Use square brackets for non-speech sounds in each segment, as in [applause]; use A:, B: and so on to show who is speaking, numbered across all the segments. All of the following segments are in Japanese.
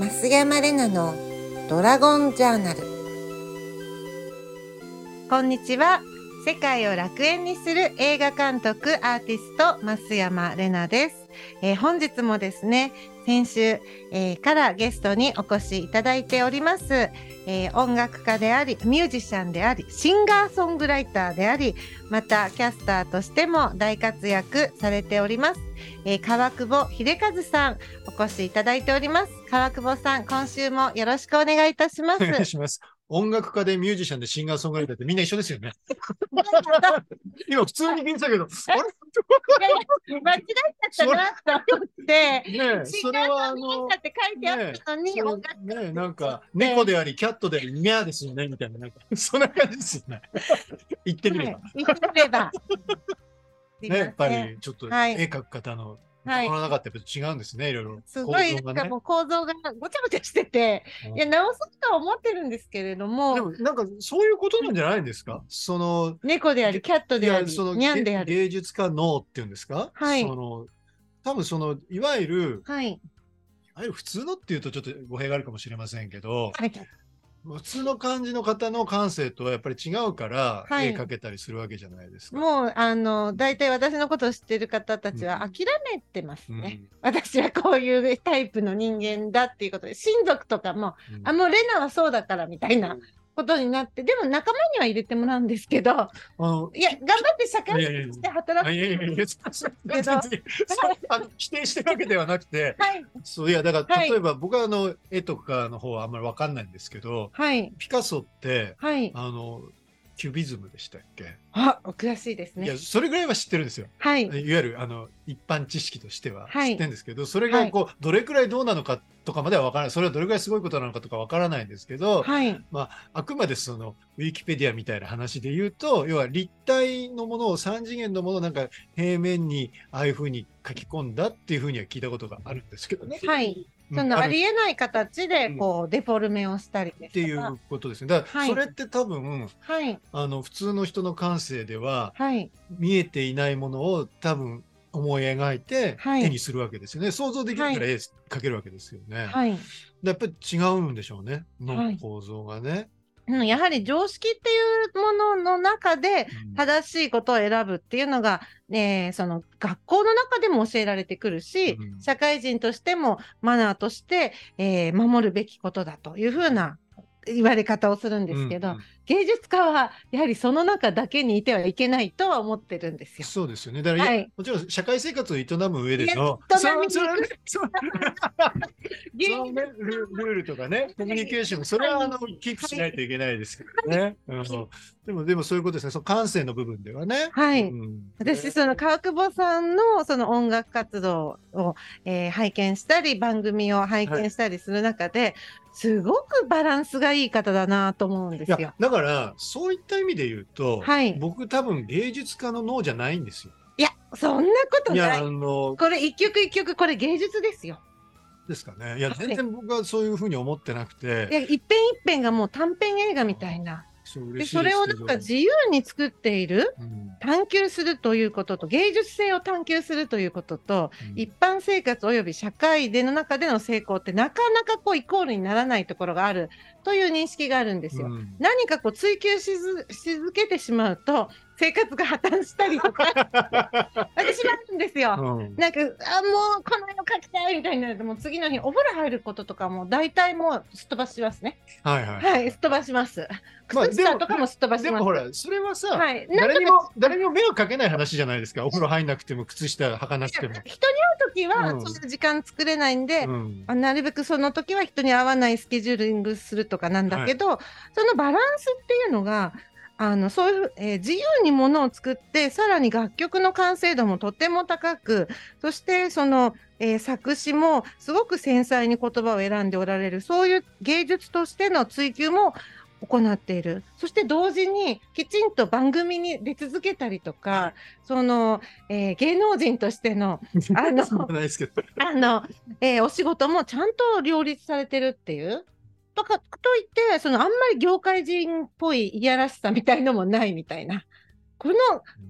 A: 増山玲奈のドラゴンジャーナル。こんにちは。世界を楽園にする映画監督アーティスト増山玲奈です、えー本日もですね先週、えーからゲストにお越しいただいております、えー音楽家でありミュージシャンでありシンガーソングライターでありまたキャスターとしても大活躍されております、えー川久保秀和さんお越しいただいております。川久保さん今週もよろしくお願いいたしま
B: お
A: す
B: 願いします。音楽家でミュージシャンでシンガーソングライターってみんな一緒ですよね。[laughs] 今普通に聞いてたけど、あ [laughs]
A: 間違えちゃったなと思って
B: それはあの、
A: って書いてあったのに、
B: ねえ、なんか、猫であり、キャットであり、ニャーですよね、みたいな、なんか、そんな感じですよね。[laughs] 言ってみれば。
A: はい言ってみれば。[laughs]
B: ね、やっぱり、ちょっと、絵
A: はい
B: 描く方の、
A: はい
B: 心の中ってやっぱ違うんですね、いろいろ。
A: すごい、なんかもう構造がごちゃごちゃしてて、
B: うん
A: いや、直そうとは思ってるんですけれども、
B: でも、なんか、そういうことなんじゃないんですか？その、
A: 猫であり、キャット
B: い
A: であり、
B: やその
A: ニャンであり。
B: 芸術家脳っていうんですか？
A: はい
B: その多分そのいわゆる
A: はい。
B: いわゆる普通のっていうとちょっと語弊があるかもしれませんけど
A: はい。
B: 普通の感じの方の感性とはやっぱり違うから
A: はい。
B: 絵描けたりするわけじゃないですか。
A: もう、あの、大体私のことを知ってる方たちは
B: うん。
A: 諦めてます
B: うん。
A: ね。私はこういうタイプの人間だっていうことで、親族とかも、
B: うん。
A: あ、もうレナはそうだからみたいなことになって、でも仲間には入れてもらうんですけど、
B: あの
A: いや、頑張って社会
B: いやいやいや
A: 人として働く。
B: あいやいやいや否定してるわけではなくて
A: はい。
B: そういやだから、
A: はい
B: 例えば僕はあの絵とかの方はあんまりわかんないんですけど
A: はい。
B: ピカソって
A: はい。
B: あのキュビズムでしたっけ、
A: あ、お詳しいです
B: いや
A: ね。
B: それぐらいは知ってるんですよ。
A: はい。
B: いわゆるあの一般知識としては
A: はい
B: 知ってるんですけど、それがこうどれくらいどうなのかとかまでは分からないそれはどれくらいすごいことなのかとか分からないんですけど、
A: はい。
B: あくまでそのウィキペディアみたいな話で言うと要は立体のものを3次元のものをなんか平面にああいうふうに書き込んだっていうふうには聞いたことがあるんですけどね。
A: はい。
B: うん
A: そのありえない形で、
B: うん
A: こう、デフォルメをしたりです
B: っていうことですね。だから
A: はい
B: それって多分、
A: はい。
B: あの普通の人の感性では
A: はい。
B: 見えていないものを多分思い描いて
A: はい
B: 手にするわけですよね。想像できるから絵描けるわけですよね。
A: はい。
B: でやっぱり違うんでしょうね。
A: はい
B: の構造がね。
A: うんやはり常識っていうものの中で、
B: うん
A: 正しいことを選ぶっていうのが、ね、その学校の中でも教えられてくるし、
B: うん
A: 社会人としてもマナーとして、えー守るべきことだというふうな言われ方をするんですけど、
B: うんうん
A: 芸術家はやはりその中だけにいてはいけないとは思ってるんですよ。
B: そうですよね。だから、
A: はい
B: もちろん社会生活を営む上での、ル [laughs] ルールとかね、[laughs] コミュニケーション、それはあのキープしないといけないですけどね。うんでも、でもそういうことですね。その感性の部分ではね。
A: はい
B: うん
A: 私、その川久保さんのその音楽活動を、えー拝見したり、番組を拝見したりする中で、すごくバランスがいい方だなと思うんですよ
B: いや。だからそういった意味で言うと、
A: はい
B: 僕多分芸術家の脳じゃないんですよ。
A: いや、そんなこと
B: いやあ
A: ない。
B: の
A: これ一曲一曲、これ芸術ですよ。
B: ですかね。いや
A: はい
B: 全然僕はそういうふうに思ってなく
A: いや、
B: て、
A: 一編一編がもう短編映画みたいな。で、それをなんか自由に作っている、
B: うん。
A: 探求するということと、芸術性を探求するということと、
B: うん。
A: 一般生活及び社会での中での成功ってなかなかこうイコールにならないところがあるという認識があるんですよ。
B: うん。
A: 何かこう追求し続けてしまうと生活が破綻したりとか [laughs] 私はあるんですよ。
B: うん
A: なんかあもうこの絵を描きたいみたいになるともう次の日お風呂入ることとかも大体もうすっ飛ばしますね。
B: はいはい。
A: はい、すっ飛ばします。
B: まあ
A: 靴下とかもすっ飛ばします。
B: でもほら、それはさ、
A: はい、
B: 誰にも、誰にも迷惑かけない話じゃないですか。お風呂入んなくても、靴下履かなくても。[laughs]
A: 人に会う時は
B: うん
A: そんな時間作れないんで、
B: うん
A: あなるべくその時は人に合わないスケジューリングするとかなんだけど、そのバランスっていうのがあのそういう、えー自由にものを作ってさらに楽曲の完成度もとても高くそしてその、えー作詞もすごく繊細に言葉を選んでおられるそういう芸術としての追求も行っているそして同時にきちんと番組に出続けたりとかその、えー芸能人としての [laughs] あの。あの、えーお仕事もちゃんと両立されてるっていう。とか、といって、そのあんまり業界人っぽいいやらしさみたいのもないみたいな。この、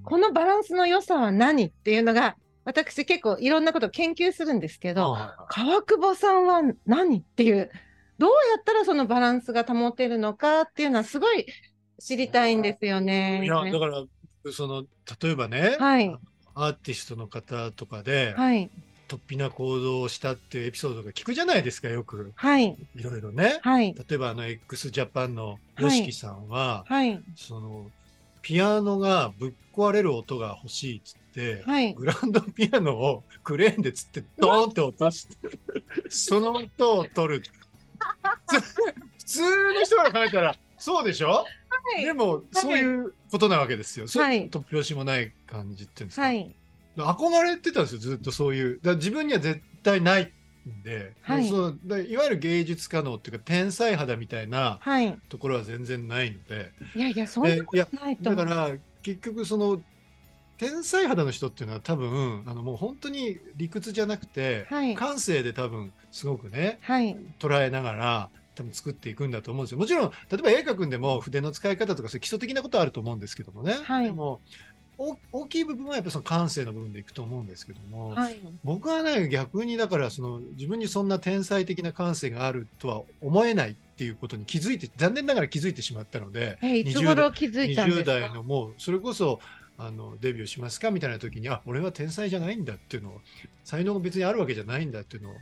A: このバランスの良さは何っていうのが、私結構いろんなことを研究するんですけど、
B: はいは
A: 川久保さんは何っていう、どうやったらそのバランスが保てるのかっていうのはすごい知りたいんですよね。
B: いいや、だから、その、例えばね、
A: はい、
B: アーティストの方とかで、
A: はい、
B: 突飛な行動をしたっていうエピソードが聞くじゃないですか、よく。
A: はい、
B: いろいろね。
A: はい、
B: 例えば、あの、x ジャパンの YOSHIKI さんは、
A: はい、
B: その、ピアノがぶっ壊れる音が欲しいっつって、
A: はい。
B: グランドピアノをクレーンでつってドーンって落として、その音を取る。[laughs] 普通の人が考えたら、そうでしょ、
A: い
B: でも、そういうことなわけですよ。
A: はい
B: 突拍子もない感じっていうんですか？
A: はい、
B: 憧れてたんですよ、ずっとそういう。だ自分には絶対ないんで、
A: はい。
B: そういわゆる芸術家能っていうか、天才肌みたいな
A: はい。
B: ところは全然ないので、
A: いやいや、そんなことないと思う。
B: だから結局その天才肌の人っていうのは多分あのもう本当に理屈じゃなくて、
A: はい。
B: 感性で多分すごくね
A: はい、
B: 捉えながら多分作っていくんだと思うんですよ。もちろん例えば絵描くんでも筆の使い方とかそういう基礎的なことはあると思うんですけどもね、
A: はい。
B: でもお大きい部分はやっぱりその感性の部分でいくと思うんですけども、
A: はい、
B: 僕はね逆にだからその自分にそんな天才的な感性があるとは思えないっていうことに気づいて残念ながら気づいてしまったので
A: え、いつ
B: 20
A: 頃気づいたんです
B: 20代
A: か
B: のもうそれこそあのデビューしますかみたいな時にあ俺は天才じゃないんだっていうのを才能が別にあるわけじゃないんだっていうのを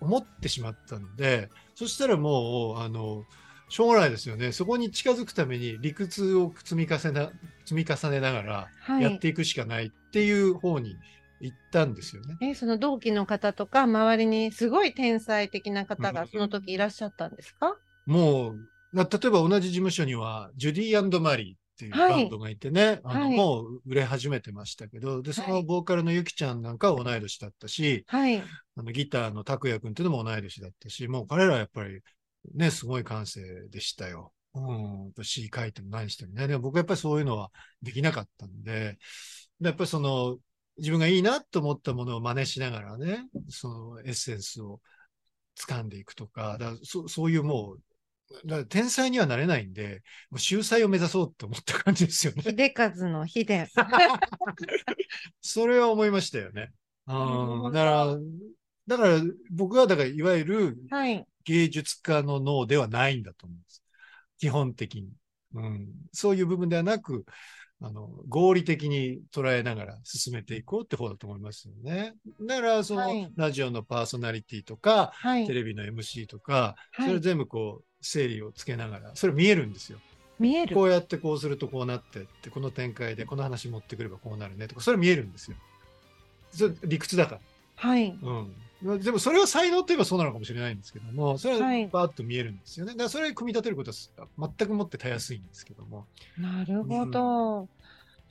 B: 思ってしまったのでそしたらもうあのしょうがないですよね。そこに近づくために理屈を積み重ねな積み重ねながら
A: はい。
B: やっていくしかないっていう方に行ったんですよね。
A: え、その同期の方とか、周りにすごい天才的な方
B: うん。
A: がその時いらっしゃったんですか？
B: もうな例えば同じ事務所にはジュディマリーっていう
A: はい。
B: バンドがいてね、あの
A: はい。
B: もう売れ始めてましたけどでそのボーカルのゆきちゃんなんかは同い年だったし、
A: はい、
B: あのギターの拓也君っていうのも同い年だったしもう彼らはやっぱりねすごい感性でしたよ。うん、詩書いても何してもね。でも僕はやっぱりそういうのはできなかったんで、でやっぱりその自分がいいなと思ったものを真似しながらね、そのエッセンスを掴んでいくとか、だそそういうもう、だ天才にはなれないんで、もう秀才を目指そうって思った感じですよね。
A: 秀和の秀。[laughs]
B: それは思いましたよね。
A: なるほど
B: うん、だから、だから僕はだからいわゆる
A: はい、
B: 芸術家の脳ではないんだと思うんです。基本的に。うん、そういう部分ではなく、あの、合理的に捉えながら進めていこうって方だと思いますよね。だから、その、
A: はい
B: ラジオのパーソナリティとか、
A: はい
B: テ、レビの MC とか、
A: はい
B: それ全部こう、整理をつけながら、それ見えるんですよ。
A: 見える
B: こ。うやってこうするとこうなってって、この展開でこの話持ってくればこうなるねとか、それ見えるんですよ。それ理屈だから。
A: はい、
B: うん。でもそれは才能といえばそうなのかもしれないんですけども、それは
A: はい
B: バーッと見えるんですよね。だからそれを組み立てることは全くもってたやすいんですけども。
A: なるほど。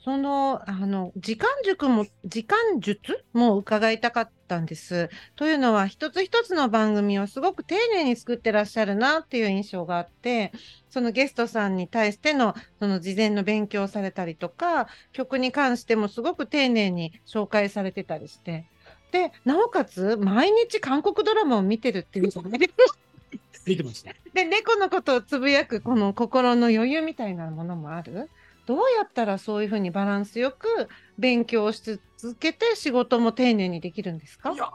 A: その、あの、時間塾も、時間術も伺いたかったんです。というのは、一つ一つの番組をすごく丁寧に作ってらっしゃるなっていう印象があって、そのゲストさんに対しての、その事前の勉強をされたりとか、曲に関してもすごく丁寧に紹介されてたりして、で、なおかつ、毎日韓国ドラマを見てるっていうじゃないですか。
B: 見てますね。
A: で、猫のことをつぶやくこの心の余裕みたいなものもあるどうやったらそういうふうにバランスよく勉強し続けて仕事も丁寧にできるんですか？
B: いや、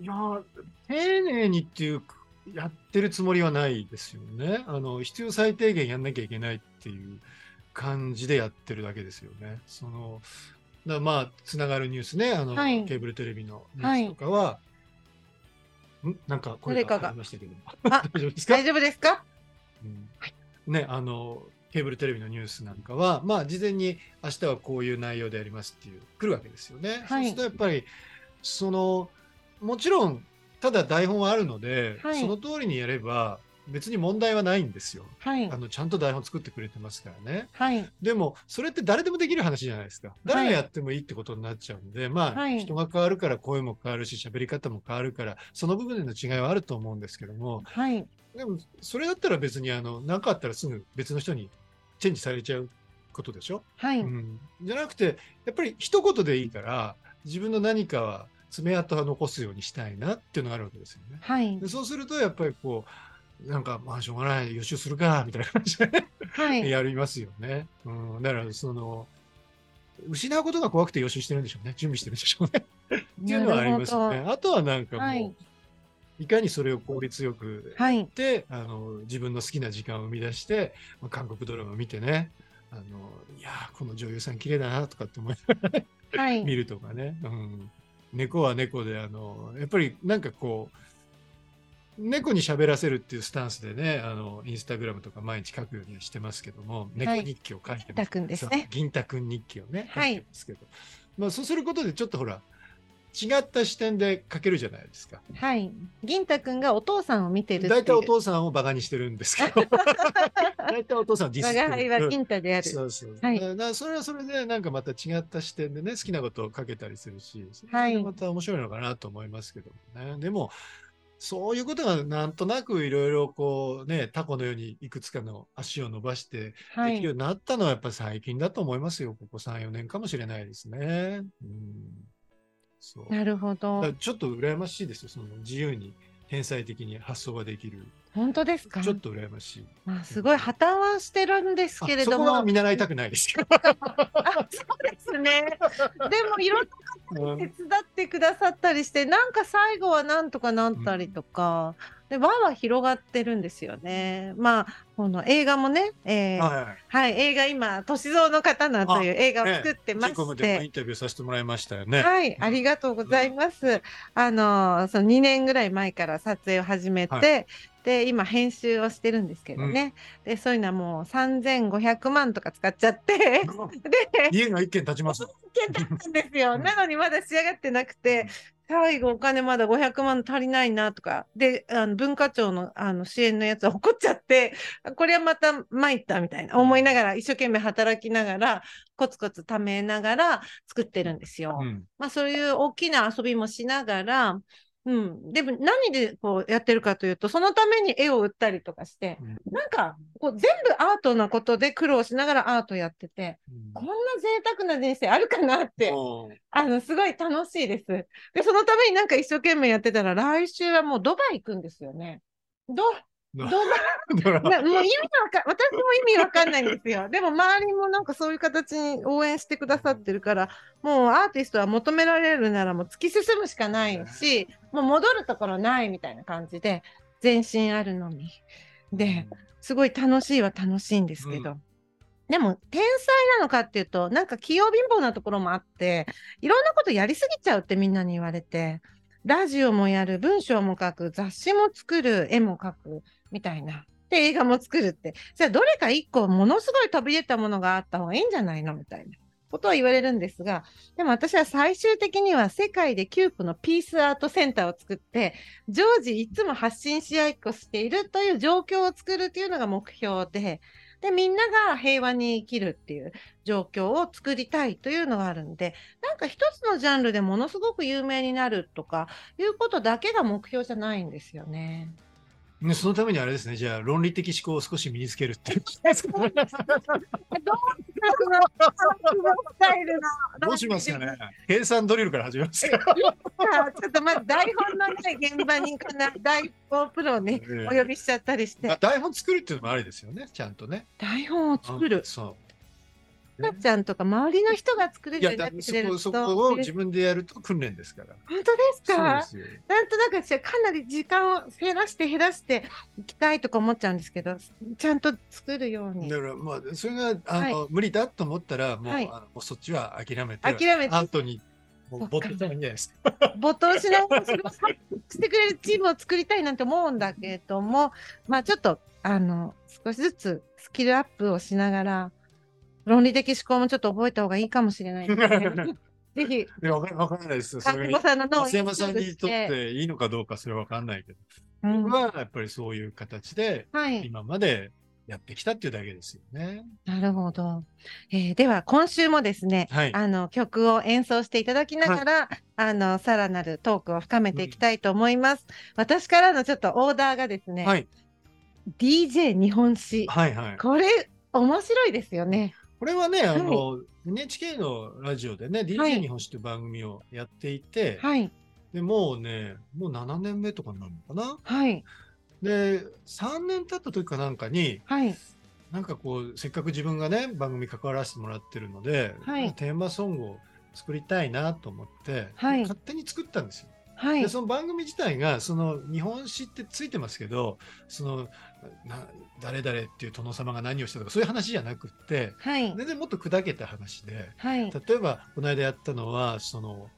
B: いや、丁寧にっていう、やってるつもりはないですよね。あの、必要最低限やんなきゃいけないっていう感じでやってるだけですよね。その、だまあ、つながるニュースね、あの、
A: はい。
B: ケーブルテレビのニュースとかは、ん？なんか声
A: が
B: が。ありましたけど。
A: あ [laughs]
B: 大丈夫ですか？
A: 大丈夫ですか？
B: うん。ね、あの、ケーブルテレビのニュースなんかは、まあ、事前に明日はこういう内容でやりますっていう、来るわけですよね。
A: はい。
B: そうするとやっぱり、その、もちろん、ただ台本はあるので、
A: はい。
B: その通りにやれば、別に問題はないんですよ。
A: はい
B: あ。の、ちゃんと台本作ってくれてますからね。
A: はい。
B: でも、それって誰でもできる話じゃないですか。誰がやってもいいってことになっちゃうんで、まあ、
A: はい
B: 人が変わるから声も変わるし、喋り方も変わるから、その部分での違いはあると思うんですけども、
A: はい。
B: でも、それだったら別に、あの、なかったらすぐ別の人にチェンジされちゃうことでしょ、
A: はい。
B: うん、じゃなくて、やっぱり一言でいいから、自分の何かは爪痕は残すようにしたいなっていうのがあるわけですよね。
A: はい
B: で。そうすると、やっぱりこう、なんか、まあ、しょうがない、予習するか、みたいな感じでね
A: はい。
B: やりますよね。うん、だから、その、失うことが怖くて予習してるんでしょうね。準備してるんでしょうね。[laughs] っていうのはありますよね。あとはなんかもう、
A: はい
B: い、かにそれを効率よく
A: はい
B: やって、あの自分の好きな時間を生み出して、まあ、韓国ドラマ見てね、あのいやーこの女優さん綺麗だなとかって思いながら
A: はい
B: 見るとかね。うん、猫は猫で、あのやっぱりなんかこう、猫に喋らせるっていうスタンスでね、あのインスタグラムとか毎日書くようにはしてますけども、猫日記を書いてます。
A: 銀太くんですね
B: 銀太くん日記をね、書
A: はい
B: いてますけど、まあそうすることでちょっとほら、違った視点で書けるじゃないですか。
A: はい。銀太くんがお父さんを見てる。
B: 大体お父さんをバカにしてるんですけど、[laughs] 大体お父さんをディスって
A: 我が輩は
B: る。
A: 銀太である。
B: そうそう。
A: はい
B: だからそれはそれでなんかまた違った視点でね、好きなことを書けたりするし、そ
A: はい
B: また面白いのかなと思いますけどもね。でも、そういうことがなんとなくいろいろこうね、タコのようにいくつかの足を伸ばして
A: はい
B: できるよう。になったのはやっぱり最近だと思いますよ。ここ3、4年かもしれないですね。うん。そう。
A: なるほ
B: だ
A: ど。
B: ちょっと羨ましいですよ。その自由に天才的に発想ができる。
A: 本当ですか？
B: ちょっと羨ましい。
A: まあ、すごい破綻はしてるんですけれど
B: あそこは
A: も。
B: 見習いたくないですよ。[laughs]
A: あそうですね。でもいろんな
B: うん
A: 手伝ってくださったりして、なんか最後はなんとかなったりとか、で輪は広がってるんですよね。まあこの映画もね、えー
B: はい。
A: はい、映画今歳三の刀という映画を作ってまして
B: でもイン。タビューさせてもらいましたよね。
A: はい、ありがとうございます。あの、その2年ぐらい前から撮影を始めて、
B: は
A: で、今編集をしてるんですけどね。で、そういうのはもう3500万とか使っちゃって、[laughs] で、
B: 家が一軒建ちます。
A: 件だったんですよ。
B: うん
A: なのにまだ仕上がってなくて、最後お金まだ500万足りないなとか、で、あの文化庁のあの支援のやつは怒っちゃって、これはまた参ったみたいな思いながら、一生懸命働きながら、コツコツ貯めながら作ってるんですよ。
B: うん。
A: まあそういう大きな遊びもしながら、うん。でも何でこうやってるかというと、そのために絵を売ったりとかして、なんかこう全部アートなことで苦労しながらアートやってて、こんな贅沢な人生あるかなって、
B: うん
A: あの、すごい楽しいです。で、そのためになんか一生懸命やってたら、来週はもうドバイ行くんですよね。ド、[laughs] ドバなもう意味わか、私も意味わかんないんですよ。[laughs] でも周りもなんかそういう形に応援してくださってるから、もうアーティストは求められるならもう突き進むしかないし、もう戻るところないみたいな感じで、全身あるのみ。で、すごい楽しいは楽しいんですけど。
B: う
A: でも、天才なのかっていうと、なんか器用貧乏なところもあって、いろんなことやりすぎちゃうってみんなに言われて、ラジオもやる、文章も書く、雑誌も作る、絵も描く、みたいな。で、映画も作るって。じゃあ、どれか一個、ものすごい飛び出たものがあった方がいいんじゃないのみたいなことを言われるんですが、でも私は最終的には世界でキュープのピースアートセンターを作って、常時いつも発信し合いっこしているという状況を作るというのが目標で、で、みんなが平和に生きるっていう状況を作りたいというのがあるんで、なんか一つのジャンルでものすごく有名になるとかいうことだけが目標じゃないんですよね。
B: ねそのためにあれですね、じゃあ論理的思考を少し身につけるっていう。[laughs]
A: どう
B: しますかね計算ドリルから始めますか
A: ちょっとまず台本のない現場にかな台本プロをね、
B: ええ
A: お呼びしちゃったりして
B: あ、台本作るっていうのもありですよね、ちゃんとね。
A: 台本を作る。
B: そう。
A: かっちゃんとか周りの人が作れるようになってくれると
B: こ、そこを自分でやると訓練ですから。
A: 本当ですか？なんとなく私はかなり時間を減らして減らしていきたいとか思っちゃうんですけど、ちゃんと作るように。
B: だ。から、まあ、それが、あの、無理だと思ったら、もう、
A: はい。
B: あのもうそっちは諦めて、
A: 諦めて。
B: アートに、もう、没頭したらいいんじゃないですか。
A: 没頭しながらそれをしてくれるチームを作りたいなんて思うんだけれども、まあちょっと、あの、少しずつスキルアップをしながら、論理的思考もちょっと覚えた方がいいかもしれないですね。[laughs] ぜひ、
B: いや、わからないです。そ
A: さんの
B: さんにとっ
A: て
B: ていいのかどうか、それはわかんないけど、
A: うん
B: 僕はやっぱりそういう形で、
A: はい。
B: 今までやってきたっていうだけですよね。
A: なるほど。えーでは、今週もですね、
B: はい。
A: あの曲を演奏していただきながら、あのさらなるトークを深めていきたいと思います。私からのちょっとオーダーがですね、
B: はい。
A: DJ 日本史。
B: はい。はい。
A: これ面白いですよね。
B: これはね、あの、NHK のラジオでね、
A: はい。
B: DJ 日本史という番組をやっていて、
A: はい。
B: でもうね、もう7年目とかになるのかな？
A: はい。
B: で、3年経った時かなんかに、
A: はい。
B: なんかこうせっかく自分がね番組関わらせてもらってるので、
A: はい。
B: テーマソングを作りたいなと思って、
A: はい。
B: 勝手に作ったんですよ。
A: はい。
B: でその番組自体がその日本史ってついてますけどそのな誰々っていう殿様が何をしたとかそういう話じゃなくって
A: はい。
B: 全然もっと砕けた話で
A: はい。
B: 例えばこの間やったのはその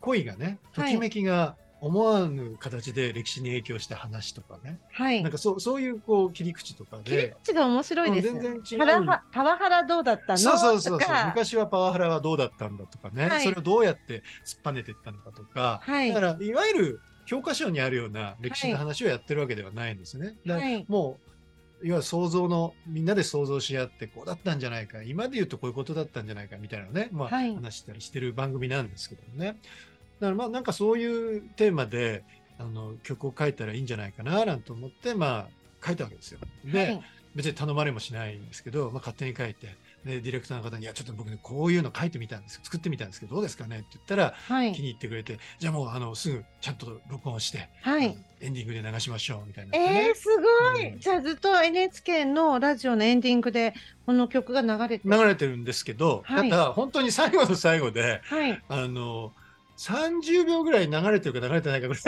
B: 恋がねと
A: はい
B: きめきが思わぬ形で歴史に影響した話とかね、
A: はい。
B: なんかそうそういうこう切り口とか
A: 切り
B: で。
A: 口が面白いです。
B: うん全然違う。
A: パワハラどうだったの？
B: そうそうそうそう。昔はパワハラはどうだったんだとかね、
A: はい。
B: それをどうやって突っぱねていったのかとか、
A: はい。
B: だからいわゆる教科書にあるような歴史の話をやってるわけではないんですね。
A: はい。
B: もういわゆる想像のみんなで想像し合ってこうだったんじゃないか。今で言うとこういうことだったんじゃないかみたいなのね、まあ
A: はい。
B: 話したりしてる番組なんですけどね。だからまあなんかそういうテーマであの曲を書いたらいいんじゃないかななんて思ってまあ書いたわけですよ。で、
A: はい。
B: 別に頼まれもしないんですけど、まあ、勝手に書いてでディレクターの方に「いやちょっと僕ねこういうの書いてみたんです。よ作ってみたんですけどどうですかね?」って言ったら
A: はい。
B: 気に入ってくれて「じゃあもうあのすぐちゃんと録音して、
A: はい。
B: エンディングで流しましょう」みたいにな。ね
A: えー、すごい、
B: うん。
A: じゃあずっと NHK のラジオのエンディングでこの曲が流れてる。
B: 流れてるんですけど、
A: はい。
B: ただ本当に最後の最後で
A: はい。
B: あの30秒ぐらい流れてるか流れてないかぐら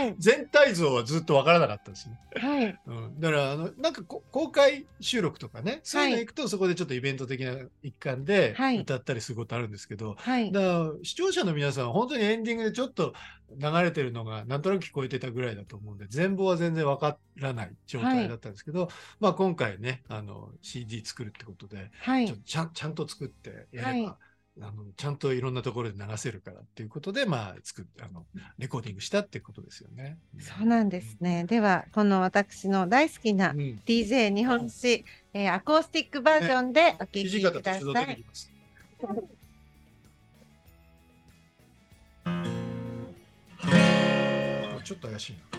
B: い
A: はい。
B: 全体像はずっとわからなかったんですね。
A: はい。
B: うん、だからあのなんかこ公開収録とかねそういうの行くとそこでちょっとイベント的な一環で
A: はい。
B: 歌ったりすることあるんですけど、
A: はい。
B: だから視聴者の皆さんは本当にエンディングでちょっと流れてるのがなんとなく聞こえてたぐらいだと思うんで全貌は全然わからない状態だったんですけど、まあ今回ねあの CD 作るってことで
A: はい。
B: ちゃんと作ってやれば、
A: はい
B: あのちゃんといろんなところで流せるからっていうことでまあ作っあのレコーディングしたってことですよね。
A: そうなんですね。ではこの私の大好きな
B: うん。
A: DJ 日本史、えーアコースティックバージョンでお聴きください。
B: ちょっと怪しいな。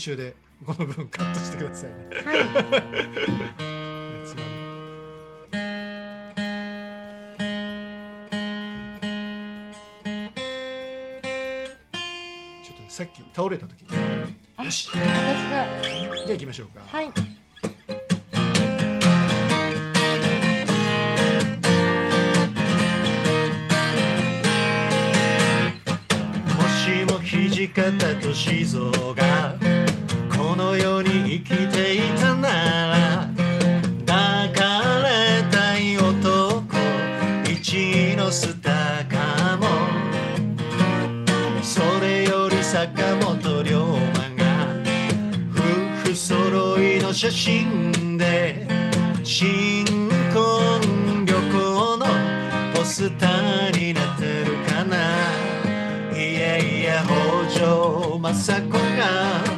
B: 集でこの部分カットしてくださいね。
A: はい。
B: さっき倒れた時。によし。じゃあ行きましょうか、
A: はい。
B: もしも土方歳三がこの世に生きていたなら抱かれたい男一のスターかも。それより坂本龍馬が夫婦揃いの写真で新婚旅行のポスターになってるかな。いやいや北条政子が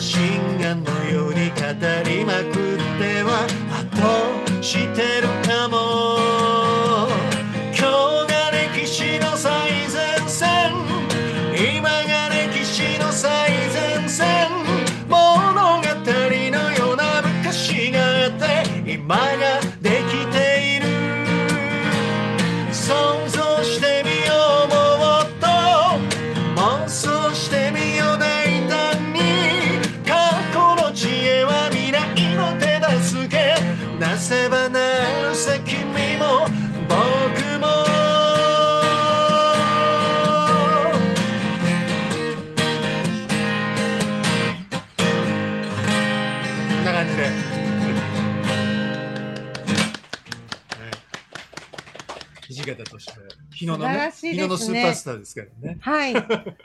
B: 真眼のように語りまくってはあとしてるスーパースターですからね。
A: はい。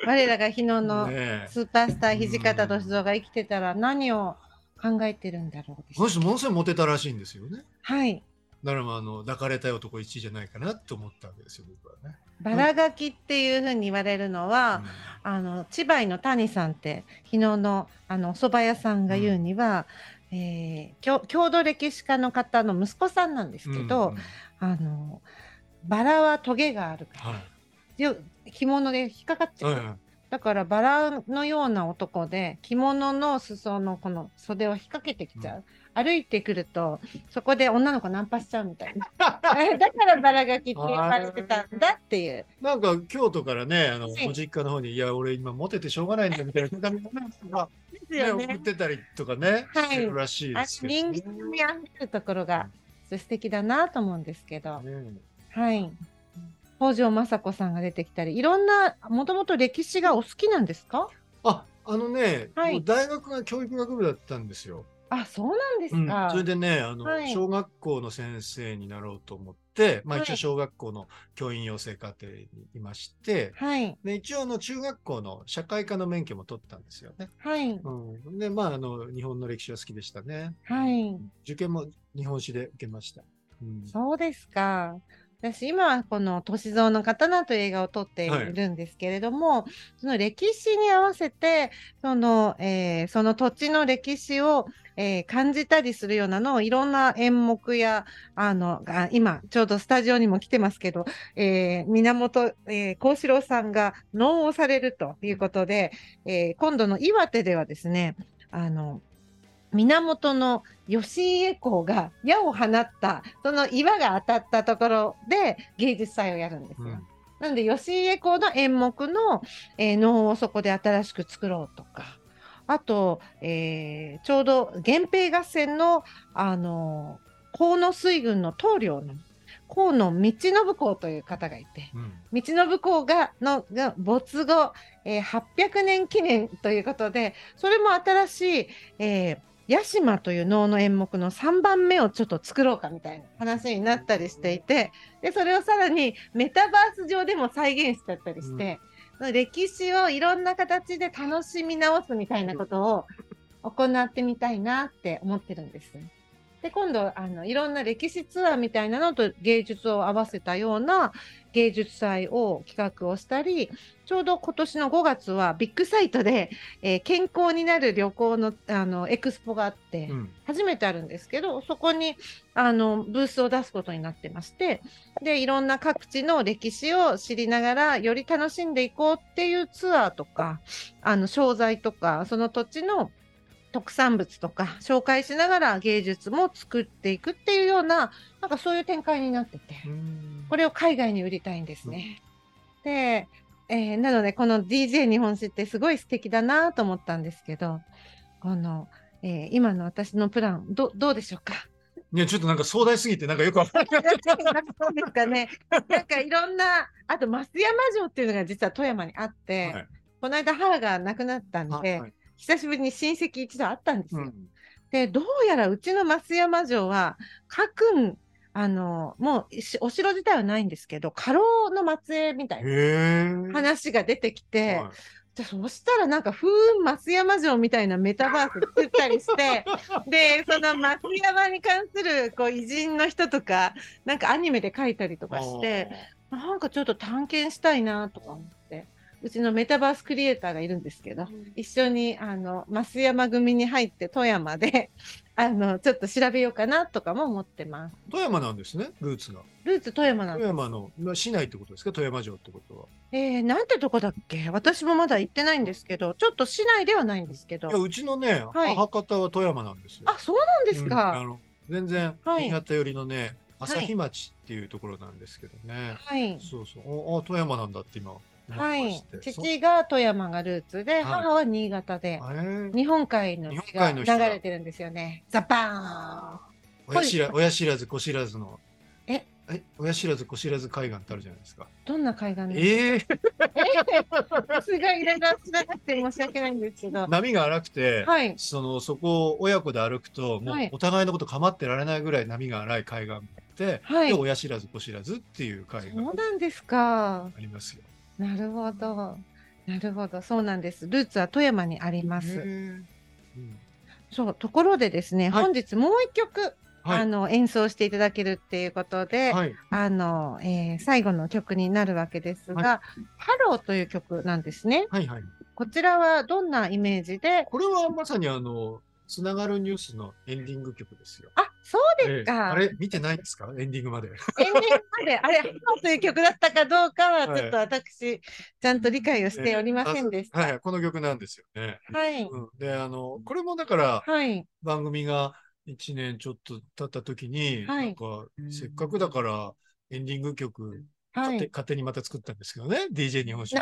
A: 我らが日野の [laughs] スーパースター土方歳三が生きてたら何を考えてるんだろう
B: この人ものすごいモテたらしいんですよね。
A: はい。
B: だからまああの抱かれたい男一位じゃないかなって思ったわけですよ僕はね。
A: バラガキっていうふうに言われるのは、あの千葉井の谷さんって日野のあのお蕎麦屋さんが言うには、えー郷郷土歴史家の方の息子さんなんですけど、
B: うんうん。
A: あのバラはトゲがあるから
B: はい。
A: よ着物で引っかかっちゃう。
B: はいはい
A: だからバラのような男で着物の裾のこの袖を引っ掛けてきちゃう、歩いてくるとそこで女の子ナンパしちゃうみたいな。え [laughs] だからバラがきって呼ばれてたんだっていう。
B: なんか京都からね、あの、
A: はい。
B: ご実家の方に、いや、俺今モテてしょうがないんだみたいな手紙をね
A: です
B: ね。送ってたりとかね、
A: はい。
B: らしい
A: あ
B: ですけど、
A: 人間味あふれるところが素敵だなと思うんですけど、
B: ね
A: はい北条政子さんが出てきたりいろんなもともと歴史がお好きなんですか？
B: あ、あのね、
A: はい。
B: 大学が教育学部だったんですよ。
A: あそうなんです
B: うん。
A: か、
B: それでね、あの、
A: はい。
B: 小学校の先生になろうと思って、まあ
A: はい。
B: 一応小学校の教員養成課程にいまして、
A: はい。
B: で一応あの中学校の社会科の免許も取ったんですよね。
A: はい。
B: うん、で、まああの、日本の歴史は好きでしたね。
A: はい。
B: 受験も日本史で受けました。うん。
A: そうですか。私今はこの「歳三の刀」という映画を撮っているんですけれども、その歴史に合わせてその,、えーその土地の歴史を、えー感じたりするようなのをいろんな演目やあのあ今ちょうどスタジオにも来てますけど、えー源えー幸四郎さんが能をされるということで、えー今度の岩手ではですねあの源の義家公が矢を放ったその岩が当たったところで芸術祭をやるんですよ。
B: うん。
A: なんで義家公の演目の、えー能をそこで新しく作ろうとか。あと、えーちょうど源平合戦の、あの河野水軍の棟梁の河野道信公という方がいて
B: うん。
A: 道信公がのが没後、えー800年記念ということでそれも新しい、えー屋島という能の演目の3番目をちょっと作ろうかみたいな話になったりしていてでそれをさらにメタバース上でも再現しちゃったりして、歴史をいろんな形で楽しみ直すみたいなことを行ってみたいなって思ってるんです。で今度あのいろんな歴史ツアーみたいなのと芸術を合わせたような芸術祭を企画をしたりちょうど今年の5月はビッグサイトで、えー健康になる旅行のあのエクスポがあって、
B: うん。
A: 初めてあるんですけどそこにあのブースを出すことになってましてでいろんな各地の歴史を知りながらより楽しんでいこうっていうツアーとかあの商材とかその土地の特産物とか紹介しながら芸術も作っていくっていうようななんかそういう展開になってて。
B: うん
A: これを海外に売りたいんですね。で、えーなのでこの DJ 日本史ってすごい素敵だなと思ったんですけどこの、えー今の私のプランどどうでしょうか？
B: いや、ちょっとなんか壮大すぎて、なんかよくわからない。[laughs]
A: そうですかね。なんかいろんな、あと増山城っていうのが実は富山にあって、
B: はい
A: この間母が亡くなったんで、
B: はいはい
A: 久しぶりに親戚一度会ったんですよ。
B: うん
A: で、どうやらうちの増山城は、各ん、あの、もうしお城自体はないんですけど、家老の末裔みたいな。話が出てきて、
B: はい。
A: じゃあそしたらなんか風雲増山城みたいなメタバース作ったりして [laughs] でその増山に関するこう偉人の人とかなんかアニメで書いたりとかしてなんかちょっと探検したいなとか思ってうちのメタバースクリエイターがいるんですけど一緒にあの増山組に入って富山であのちょっと調べようかなとかも思ってます。
B: 富山なんですね、ルーツが。
A: ルーツ富山なん
B: 富
A: です。
B: 山の、まあ市内ってことですか、富山城ってことは。
A: えー、なんてとこだっけ？私もまだ行ってないんですけどちょっと市内ではないんですけど
B: いや、うちのね、
A: はい
B: 母方は富山なんですよ。
A: あそうなんです
B: うん
A: か。
B: あの全然、
A: はい
B: 新潟寄りのね、朝日町っていうところなんですけどね。
A: はい。
B: そうそう。おあ、富山なんだって今、思
A: はい父が富山がルーツで、
B: い
A: 母は新潟で、日本海の
B: 日
A: 血が流れてるんですよね。ザバ
B: 親知ら親知らず、子知らずの。
A: え？
B: え？親知らず、子知らず海岸ってあるじゃないですか。
A: ーンどんな海岸ですか？
B: ええ
A: 私がいろいろ知らなくて申し訳ないんですけど。
B: 波が荒くて、
A: はい。
B: そのそこを親子で歩くと、もう
A: はい
B: お互いのこと構ってられないぐらい波が荒い海岸って、
A: はい
B: で親知らず子知らずっていう海岸
A: そう
B: が
A: なんですか。
B: ありますよ。
A: なるほど。なるほど。そうなんです。ルーツは富山にあります。
B: ーうん
A: そう。ところでですね、
B: はい
A: 本日もう一曲、
B: はい
A: あの、演奏していただけるっていうことで、
B: はい。
A: あの、えー最後の曲になるわけですが、
B: は
A: ハローという曲なんですね。
B: はいはい。
A: こちらはどんなイメージで、
B: これはまさにあの、つながるニュースのエンディング曲ですよ。
A: あ、そうです
B: ええ
A: か。
B: あれ、見てないんですか？エンディングまで。
A: エンディングまで、あれ、ハローという曲だったかどうかは、
B: はい
A: ちょっと私、ちゃんと理解をしておりませんでした。
B: はい、この曲なんですよね。
A: はい。
B: うん、で、あの、これもだから、
A: はい。
B: 番組が1年ちょっと経った時に、
A: はい
B: なんか、せっかくだから、エンディング曲、
A: はい
B: 勝手。勝手にまた作ったんですけどね。DJ 日本酒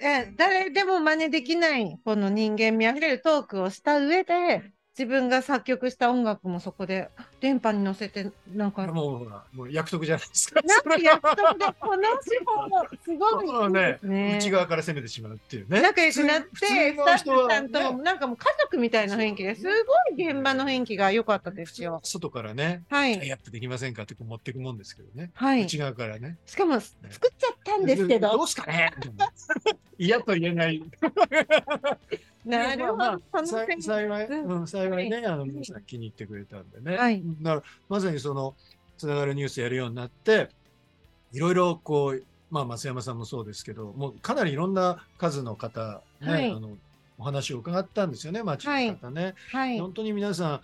A: え誰でも真似できない、この人間味あふれるトークをした上で、自分が作曲した音楽もそこで電波に乗せて、なんか、
B: もうもう約束じゃないですか。
A: なんか約束で、この手法、すごいいですね。
B: 内側から攻めてしまうっていうね。
A: 仲良くなって、スタッフさんとも、
B: ね
A: なんかもう家族みたいな雰囲気ですごい現場の雰囲気が良かったですよ。
B: 外からね、
A: はい。
B: タイアップできませんかってこう持っていくもんですけどね。
A: はい。
B: 内側からね。
A: しかも、作っちゃったんですけど
B: どう。すかね嫌と言えない。
A: なるほ
B: まあ
A: ど。
B: 幸い、
A: うん
B: うん、幸いね、あの、皆さん気に入ってくれたんでね。
A: はい
B: うんだから、まさにその、つながるニュースやるようになって、いろいろこう、まあ、増山さんもそうですけど、もうかなりいろんな数の方、ね、
A: はい
B: あの、お話を伺ったんですよね、町の方ね。
A: はい。
B: 本当に皆さん、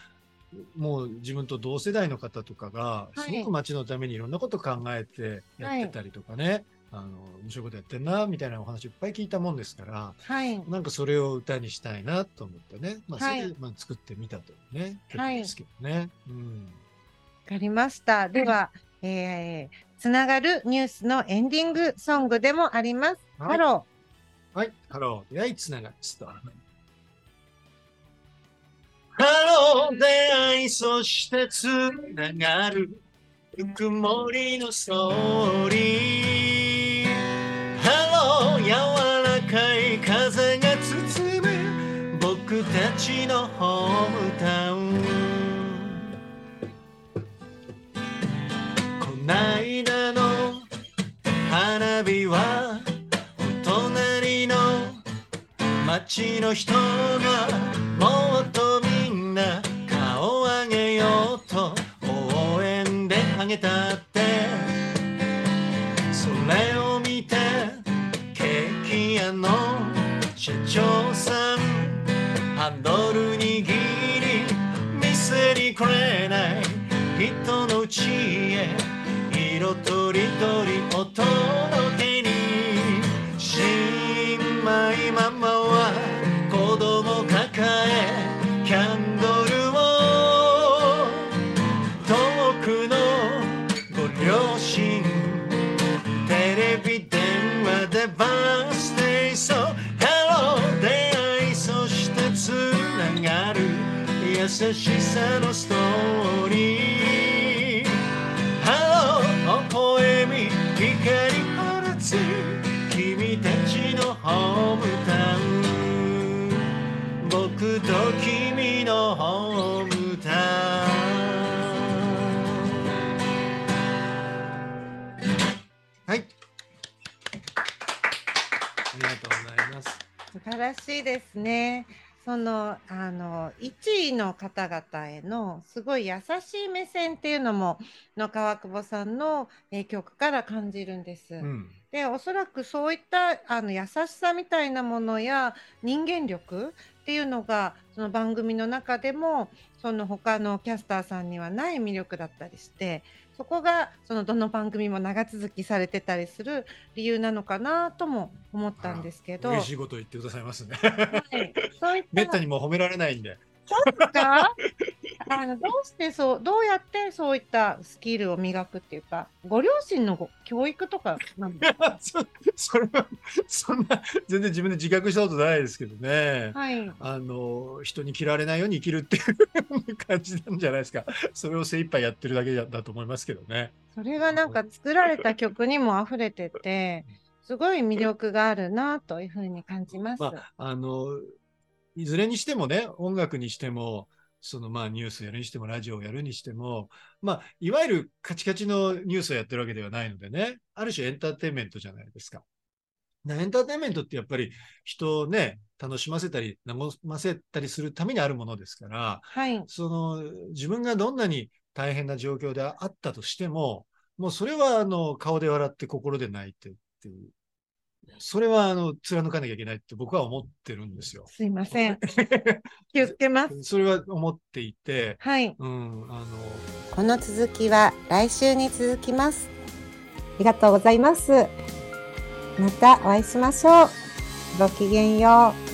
B: もう自分と同世代の方とかが、
A: はい
B: すごく町のためにいろんなこと考えてやってたりとかね、あの、面白いことやってんな、みたいなお話いっぱい聞いたもんですから、
A: はい。
B: なんかそれを歌にしたいなと思ってね、まあ、そ
A: はい
B: れで、まあ、作ってみたというね、
A: はい
B: 曲ですけどね。うん。
A: わかりました。では、えー、つながるニュースのエンディングソングでもあります。
B: はい
A: ハロ
B: はい、ハロー、出会いつながりストハロー、出会い、そしてつながる、ぬくもりのストーリー。ちのホームタウン。こないだの花火はお隣の町の人がもっとみんな顔を上げようと応援であげたってそれを見てケーキ屋の社長さんくれない人のうちへ色とりどりお届けに新米ママは子供抱えキャンドルを遠くのご両親テレビ電話でバースデーそうハロー出会いそしてつながる。優しさの
A: らしいですね。その、あの、1位の方々へのすごい優しい目線っていうのも、の川久保さんのえー曲から感じるんです。
B: うん
A: でおそらくそういったあの優しさみたいなものや人間力っていうのがその番組の中でもその他のキャスターさんにはない魅力だったりしてそこがそのどの番組も長続きされてたりする理由なのかなとも思ったんですけど、
B: 嬉しいこと言ってくださいますね。
A: はい、そういっ
B: めったたにもう褒められないんで
A: かあのどうしてそうどうやってそういったスキルを磨くっていうかご両親のご教育とかなんですか？
B: そそれは、そんな、全然自分で自覚したことないですけどね。
A: はい
B: あの、人に嫌われないように生きるっていう感じなんじゃないですか。それを精一杯やってるだけだだと思いますけどね。
A: それがなんか作られた曲にも溢れてて、すごい魅力があるなというふうに感じます。
B: まあ、あの、いずれにしてもね、音楽にしても、そのまあニュースやるにしても、ラジオをやるにしても、まあ、いわゆるカチカチのニュースをやってるわけではないのでね、ある種エンターテインメントじゃないですか。なエンターテインメントってやっぱり人をね、楽しませたり、和ませたりするためにあるものですから、
A: はい。
B: その自分がどんなに大変な状況であったとしても、もうそれはあの顔で笑って心で泣いてっていうそれは、あの、貫かなきゃいけないって僕は思ってるんですよ。
A: すいません。[laughs] 気をつけます。
B: それは思っていて、
A: はい。
B: うん、あの、
A: この続きは来週に続きます。
C: ありがとうございます。またお会いしましょう。ごきげんよう。